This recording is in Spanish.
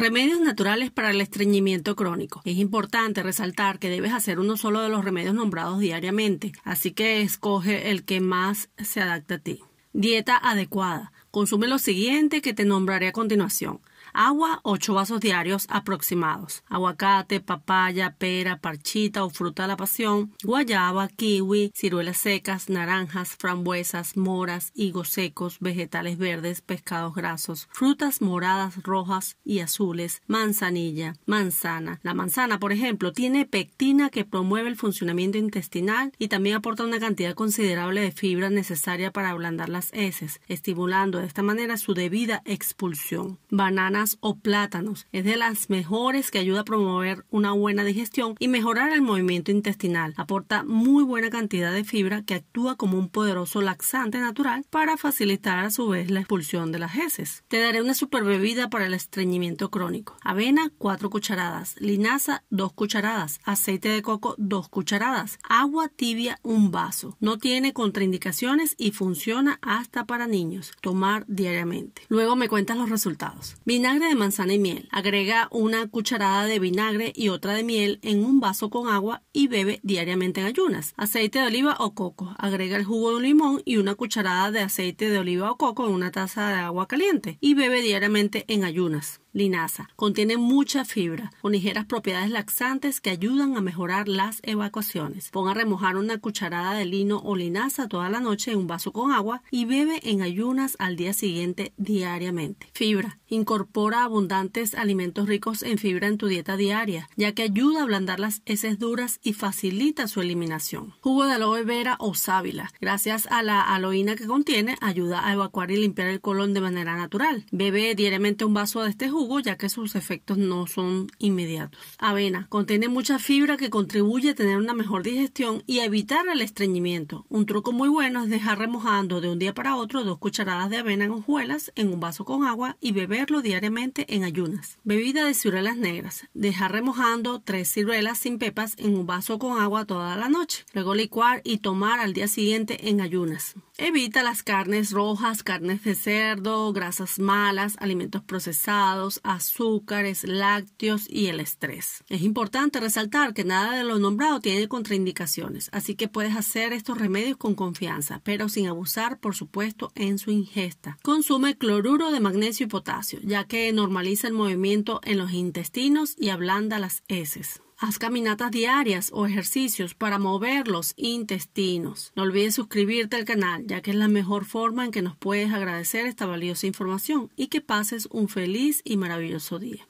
Remedios naturales para el estreñimiento crónico. Es importante resaltar que debes hacer uno solo de los remedios nombrados diariamente, así que escoge el que más se adapte a ti. Dieta adecuada. Consume lo siguiente que te nombraré a continuación. Agua, 8 vasos diarios aproximados. Aguacate, papaya, pera, parchita o fruta de la pasión, guayaba, kiwi, ciruelas secas, naranjas, frambuesas, moras, higos secos, vegetales verdes, pescados grasos, frutas moradas, rojas y azules, manzanilla, manzana. La manzana, por ejemplo, tiene pectina que promueve el funcionamiento intestinal y también aporta una cantidad considerable de fibra necesaria para ablandar las heces, estimulando de esta manera su debida expulsión. Banana o plátanos. Es de las mejores que ayuda a promover una buena digestión y mejorar el movimiento intestinal. Aporta muy buena cantidad de fibra que actúa como un poderoso laxante natural para facilitar a su vez la expulsión de las heces. Te daré una super bebida para el estreñimiento crónico. Avena 4 cucharadas, linaza 2 cucharadas, aceite de coco 2 cucharadas, agua tibia un vaso. No tiene contraindicaciones y funciona hasta para niños. Tomar diariamente. Luego me cuentas los resultados. De manzana y miel. Agrega una cucharada de vinagre y otra de miel en un vaso con agua y bebe diariamente en ayunas. Aceite de oliva o coco. Agrega el jugo de un limón y una cucharada de aceite de oliva o coco en una taza de agua caliente y bebe diariamente en ayunas. Linaza. Contiene mucha fibra, con ligeras propiedades laxantes que ayudan a mejorar las evacuaciones. Pon a remojar una cucharada de lino o linaza toda la noche en un vaso con agua y bebe en ayunas al día siguiente diariamente. Fibra. Incorpora abundantes alimentos ricos en fibra en tu dieta diaria, ya que ayuda a ablandar las heces duras y facilita su eliminación. Jugo de aloe vera o sábila. Gracias a la aloína que contiene, ayuda a evacuar y limpiar el colon de manera natural. Bebe diariamente un vaso de este jugo ya que sus efectos no son inmediatos. Avena. Contiene mucha fibra que contribuye a tener una mejor digestión y a evitar el estreñimiento. Un truco muy bueno es dejar remojando de un día para otro dos cucharadas de avena en hojuelas en un vaso con agua y beberlo diariamente en ayunas. Bebida de ciruelas negras. Dejar remojando tres ciruelas sin pepas en un vaso con agua toda la noche. Luego licuar y tomar al día siguiente en ayunas. Evita las carnes rojas, carnes de cerdo, grasas malas, alimentos procesados, azúcares, lácteos y el estrés. Es importante resaltar que nada de lo nombrado tiene contraindicaciones, así que puedes hacer estos remedios con confianza, pero sin abusar, por supuesto, en su ingesta. Consume cloruro de magnesio y potasio, ya que normaliza el movimiento en los intestinos y ablanda las heces. Haz caminatas diarias o ejercicios para mover los intestinos. No olvides suscribirte al canal, ya que es la mejor forma en que nos puedes agradecer esta valiosa información y que pases un feliz y maravilloso día.